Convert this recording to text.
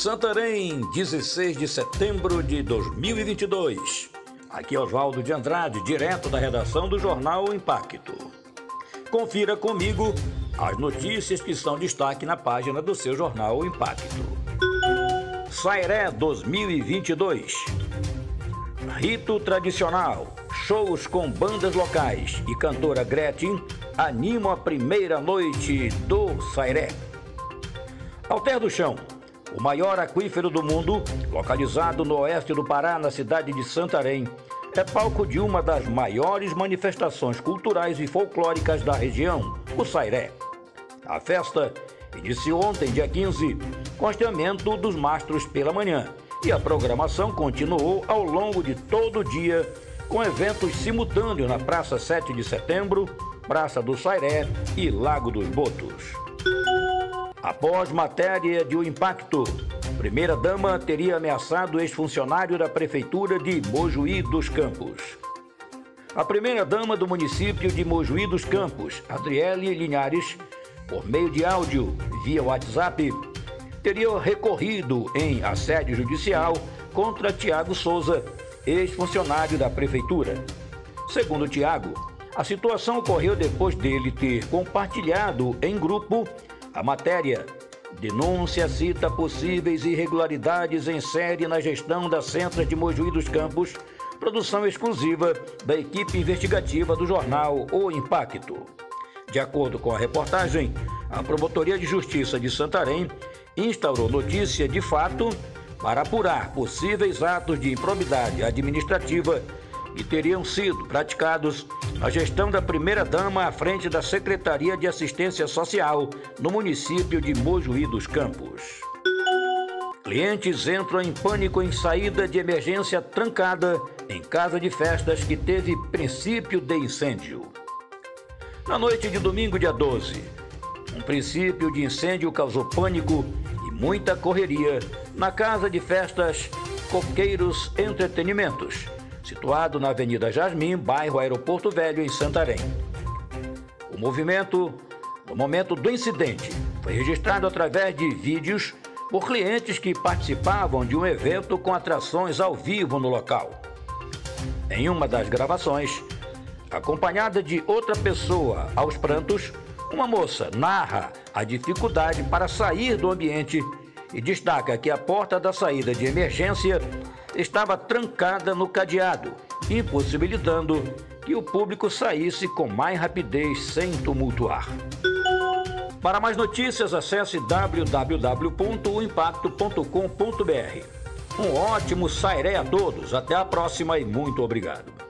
Santarém, 16 de setembro de 2022. Aqui é Oswaldo de Andrade, direto da redação do jornal Impacto. Confira comigo as notícias que são destaque na página do seu jornal Impacto. Sairé 2022. Rito tradicional, shows com bandas locais e cantora Gretchen animam a primeira noite do Sairé. Alter do Chão, o maior aquífero do mundo, localizado no oeste do Pará, na cidade de Santarém, é palco de uma das maiores manifestações culturais e folclóricas da região, o Sairé. A festa iniciou ontem, dia 15, com hasteamento dos mastros pela manhã, e a programação continuou ao longo de todo o dia, com eventos simultâneos na Praça 7 de Setembro, Praça do Sairé e Lago dos Botos. Após matéria de um impacto, primeira-dama teria ameaçado ex-funcionário da Prefeitura de Mojuí dos Campos. A primeira-dama do município de Mojuí dos Campos, Adriele Linhares, por meio de áudio via WhatsApp, teria recorrido em assédio judicial contra Tiago Souza, ex-funcionário da Prefeitura. Segundo Tiago, a situação ocorreu depois dele ter compartilhado em grupo a matéria denúncia cita possíveis irregularidades em série na gestão da Centra de Mojuí dos Campos, produção exclusiva da equipe investigativa do jornal O Impacto. De acordo com a reportagem, a Promotoria de Justiça de Santarém instaurou notícia de fato para apurar possíveis atos de improbidade administrativa que teriam sido praticados na gestão da primeira-dama à frente da Secretaria de Assistência Social no município de Mojuí dos Campos. Clientes entram em pânico em saída de emergência trancada em casa de festas que teve princípio de incêndio. Na noite de domingo, dia 12, um princípio de incêndio causou pânico e muita correria na casa de festas Coqueiros Entretenimentos, situado na Avenida Jasmim, bairro Aeroporto Velho, em Santarém. O movimento, no momento do incidente, foi registrado através de vídeos por clientes que participavam de um evento com atrações ao vivo no local. Em uma das gravações, acompanhada de outra pessoa aos prantos, uma moça narra a dificuldade para sair do ambiente e destaca que a porta da saída de emergência estava trancada no cadeado, impossibilitando que o público saísse com mais rapidez sem tumultuar. Para mais notícias, acesse www.impacto.com.br. Um ótimo sairé a todos, até a próxima e muito obrigado.